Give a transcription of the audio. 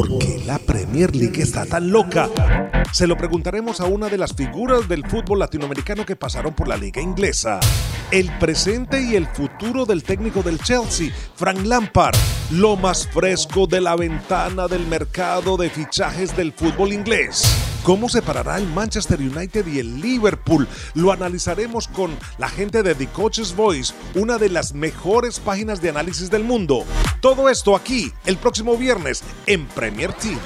¿Por qué la Premier League está tan loca? Se lo preguntaremos a una de las figuras del fútbol latinoamericano que pasaron por la liga inglesa. El presente y el futuro del técnico del Chelsea, Frank Lampard. Lo más fresco de la ventana del mercado de fichajes del fútbol inglés. ¿Cómo se parará el Manchester United y el Liverpool? Lo analizaremos con la gente de The Coach's Voice, una de las mejores páginas de análisis del mundo. Todo esto aquí el próximo viernes en Premier Team.